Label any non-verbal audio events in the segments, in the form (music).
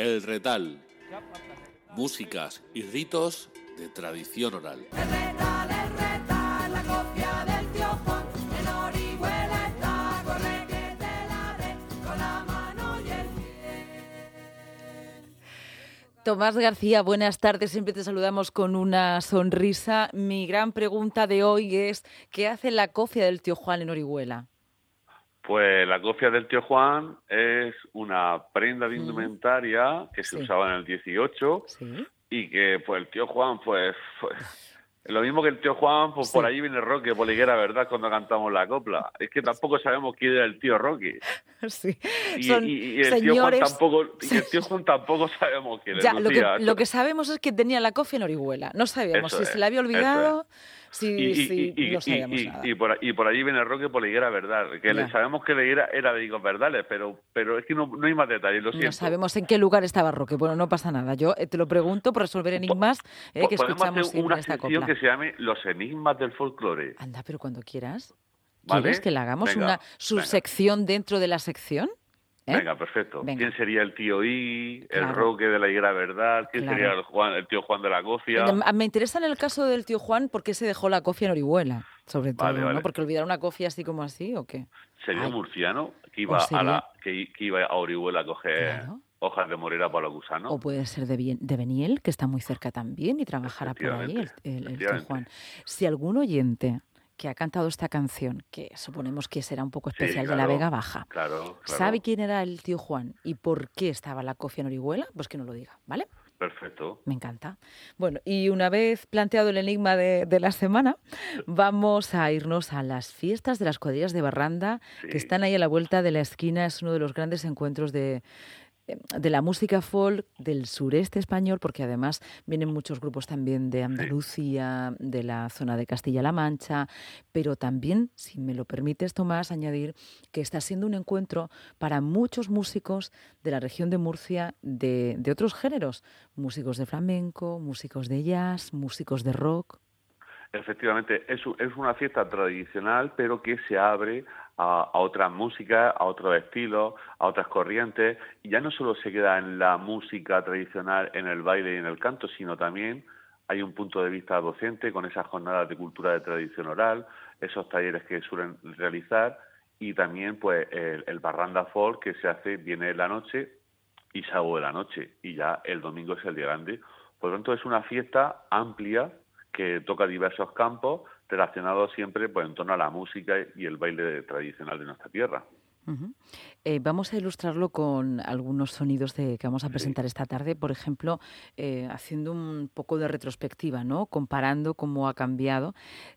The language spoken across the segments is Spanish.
El Retal. Músicas y ritos de tradición oral. El retal, el retal, la copia del tío Juan. En Orihuela está, corre que te la dé con la mano y el pie. Tomás García, buenas tardes. Siempre te saludamos con una sonrisa. Mi gran pregunta de hoy es, ¿qué hace la cofia del tío Juan en Orihuela? Pues la cofia del tío Juan es una prenda de indumentaria que se Sí. usaba en el 18 Sí. y que pues el tío Juan pues, pues, lo mismo que el tío Juan pues Sí. por ahí viene Roque por Higuera, verdad cuando cantamos la copla es que tampoco sabemos quién era el tío Roque (laughs) Sí. y, Son y- y el tío Juan señores. tampoco y el tío (laughs) Juan tampoco sabemos quién es Ya, lo que, lo que sabemos es que tenía la cofia en Orihuela. No sabíamos Eso si es, se la había olvidado, si, si y- no sabíamos y- nada. y por, y por allí viene Roque por Higuera, verdad que le sabemos que Higuera era de Higos Verdales pero pero es que no, no hay más detalles lo siento No sabemos en qué lugar estaba Roque. Bueno, no pasa nada. Yo eh, te lo pregunto por resolver enigmas eh, que escuchamos hacer una en esta sección copla. que se llame Los enigmas del folclore. Anda, pero cuando quieras. ¿Vale? ¿Quieres que le hagamos Venga, una venga. subsección dentro de la sección? ¿Eh? Venga, perfecto. Venga. ¿Quién sería el tío I, el Claro. Roque de la Higuera Verdad? ¿Quién Claro. sería el, Juan, el tío Juan de la Cofia? Me interesa en el caso del tío Juan por qué se dejó la cofia en Orihuela, sobre todo, Vale, ¿no? vale. Porque olvidar una cofia así como así, ¿o qué? Sería Ay. murciano que iba, a la, que, que iba a Orihuela a coger Claro. hojas de morera para los gusanos. O puede ser de, Bien- de Beniel, que está muy cerca también y trabajará por ahí el, el-. Juan. Si algún oyente que ha cantado esta canción, que suponemos que será un poco Sí, especial de la claro, Vega Baja, Claro, claro. ¿sabe quién era el tío Juan y por qué estaba la cofia en Orihuela? Pues que no lo diga, ¿vale? Perfecto. Me encanta. Bueno, y una vez planteado el enigma de, de la semana, (laughs) vamos a irnos a las fiestas de las cuadrillas de Barranda, que están ahí a la vuelta de la esquina. Es uno de los grandes encuentros de, de la música folk del sureste español, porque además vienen muchos grupos también de Andalucía, de la zona de Castilla-La Mancha, pero también, si me lo permites, Tomás, añadir que está siendo un encuentro para muchos músicos de la región de Murcia de, de otros géneros, músicos de flamenco, músicos de jazz, músicos de rock. Efectivamente, es, es una fiesta tradicional, pero que se abre a, a otras músicas, a otros estilos, a otras corrientes, y ya no solo se queda en la música tradicional, en el baile y en el canto, sino también hay un punto de vista docente con esas jornadas de cultura de tradición oral, esos talleres que suelen realizar, y también pues el, barranda folk que se hace, viene en la noche y sábado de la noche, y ya el domingo es el día grande. Por lo tanto, es una fiesta amplia que toca diversos campos relacionados siempre pues, en torno a la música y el baile tradicional de nuestra tierra. Eh, vamos a ilustrarlo con algunos sonidos de, que vamos a Sí. presentar esta tarde, por ejemplo, eh, haciendo un poco de retrospectiva, ¿no? comparando cómo ha cambiado.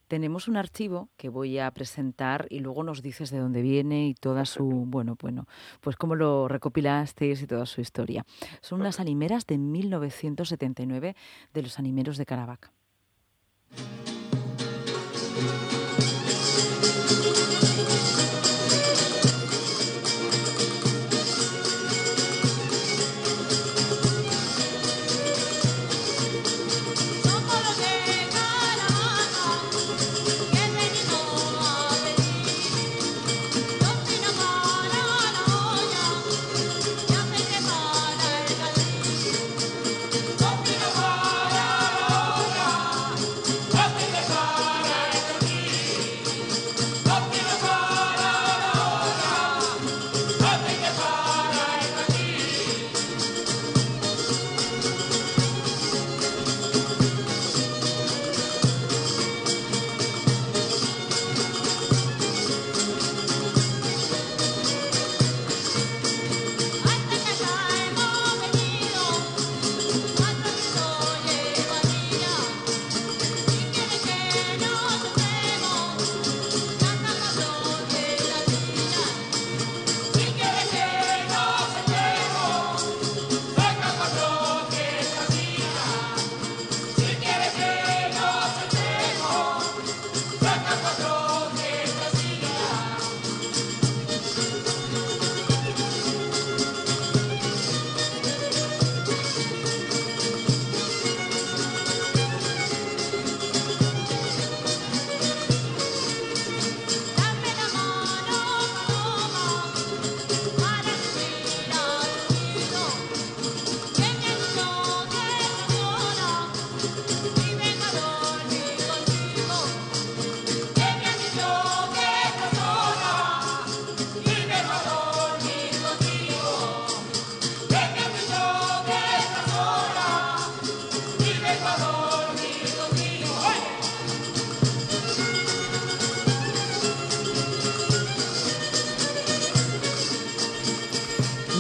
Tenemos un archivo que voy a presentar y luego nos dices de dónde viene y toda su, bueno, bueno, pues cómo lo recopilasteis y toda su historia. Son unas animeras de 1979 de los animeros de Caravaca. Thank you.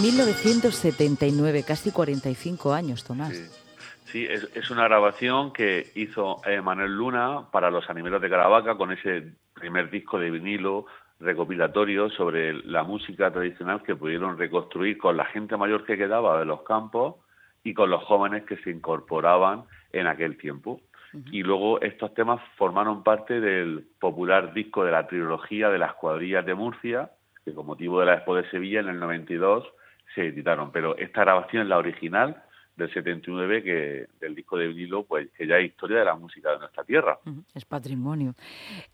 1979, casi 45 años, Tomás. Sí, Sí, es, es una grabación que hizo eh, Manuel Luna para los Animeros de Caravaca con ese primer disco de vinilo recopilatorio sobre la música tradicional que pudieron reconstruir con la gente mayor que quedaba de los campos y con los jóvenes que se incorporaban en aquel tiempo. Y luego estos temas formaron parte del popular disco de la trilogía de las cuadrillas de Murcia, que con motivo de la Expo de Sevilla en el 92 se editaron. Pero esta grabación es la original del 79 que del disco de vinilo pues que ya es historia de la música de nuestra tierra Es patrimonio.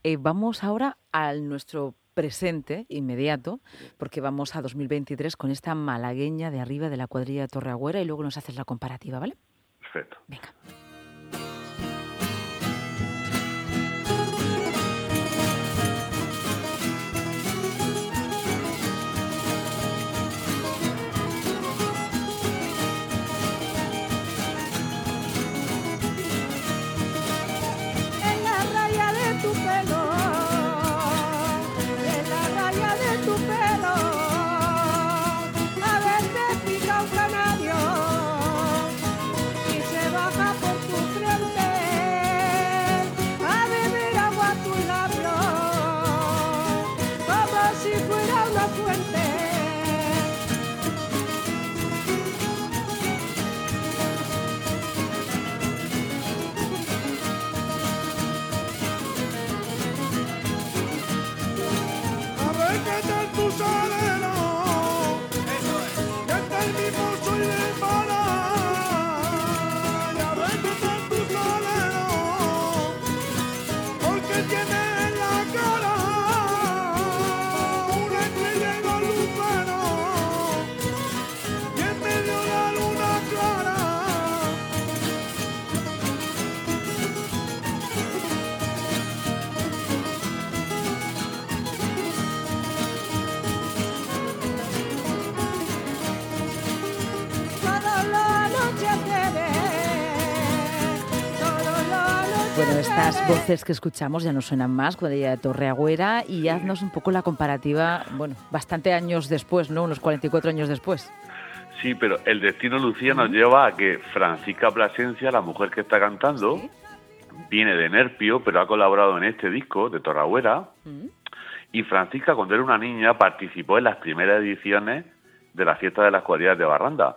Eh, vamos ahora al nuestro presente inmediato, porque vamos a 2023 con esta malagueña de arriba de la cuadrilla de Torreagüera y luego nos haces la comparativa, ¿vale? perfecto Venga. Bueno, estas voces que escuchamos ya no suenan más, cuadrilla de Torreagüera, y haznos un poco la comparativa, bueno, bastante años después, ¿no? Unos 44 años después. sí pero el destino Lucía nos lleva a que Francisca Plasencia la mujer que está cantando Sí. viene de Nerpio pero ha colaborado en este disco de Torragüera Mm. y Francisca cuando era una niña participó en las primeras ediciones de la fiesta de las cuadrillas de Barranda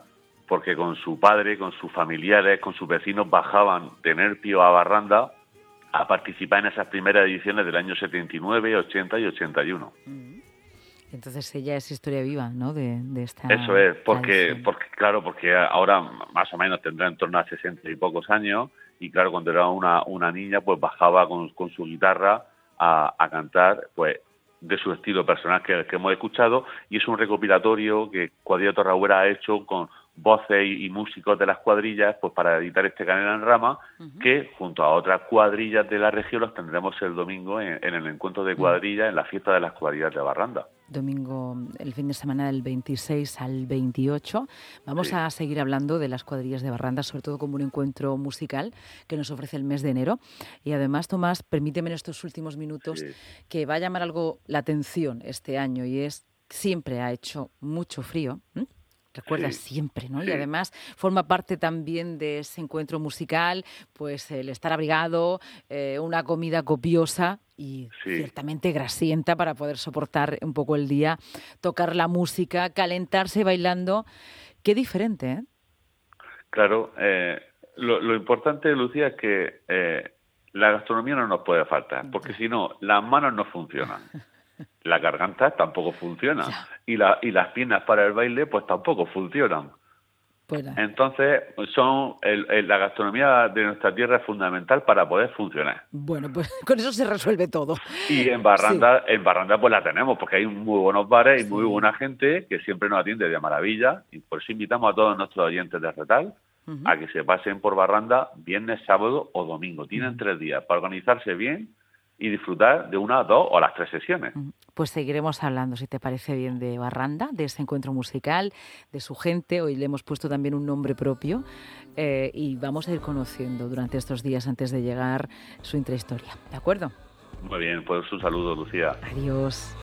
porque con su padre, con sus familiares, con sus vecinos bajaban de Nerpio a Barranda a participar en esas primeras ediciones del año 79, 80 y 81. Entonces ella es historia viva, ¿no? De, de esta. Eso es, porque, porque claro, porque ahora más o menos tendrá en torno a 60 y pocos años y claro, cuando era una, una niña pues bajaba con, con su guitarra a, a cantar pues de su estilo personal que, que hemos escuchado y es un recopilatorio que Cuadrilla Torragüera ha hecho con voces y, y músicos de las cuadrillas pues para editar este Canela en Rama que junto a otras cuadrillas de la región los tendremos el domingo en, en el encuentro de cuadrillas en la fiesta de las cuadrillas de Barranda. Domingo, el fin de semana del 26 al 28. Vamos Sí. a seguir hablando de las cuadrillas de Barranda, sobre todo como un encuentro musical que nos ofrece el mes de enero. Y además, Tomás, permíteme en estos últimos minutos Sí. que va a llamar algo la atención este año y es siempre ha hecho mucho frío. Recuerdas Sí, siempre, ¿no? Y sí. además forma parte también de ese encuentro musical, pues el estar abrigado, eh, una comida copiosa y Sí. ciertamente grasienta para poder soportar un poco el día, tocar la música, calentarse bailando. Qué diferente, ¿eh? Claro, eh, lo, lo importante, Lucía, es que eh, la gastronomía no nos puede faltar, porque si no, las manos no funcionan, (laughs) la garganta tampoco funciona Ya. Y, la, y las piernas para el baile pues tampoco funcionan. Entonces, son el- el- la gastronomía de nuestra tierra es fundamental para poder funcionar. Bueno, pues (laughs) con eso se resuelve todo. Y en Barranda, en Barranda pues la tenemos, porque hay muy buenos bares y muy buena gente que siempre nos atiende de maravilla. Y por eso invitamos a todos nuestros oyentes de Retal a que se pasen por Barranda viernes, sábado o domingo. Tienen tres días para organizarse bien y disfrutar de una, dos o las tres sesiones. Pues seguiremos hablando, si te parece bien, de Barranda, de ese encuentro musical, de su gente. Hoy le hemos puesto también un nombre propio eh, y vamos a ir conociendo durante estos días antes de llegar su intrahistoria. ¿De acuerdo? Muy bien, pues un saludo, Lucía. Adiós.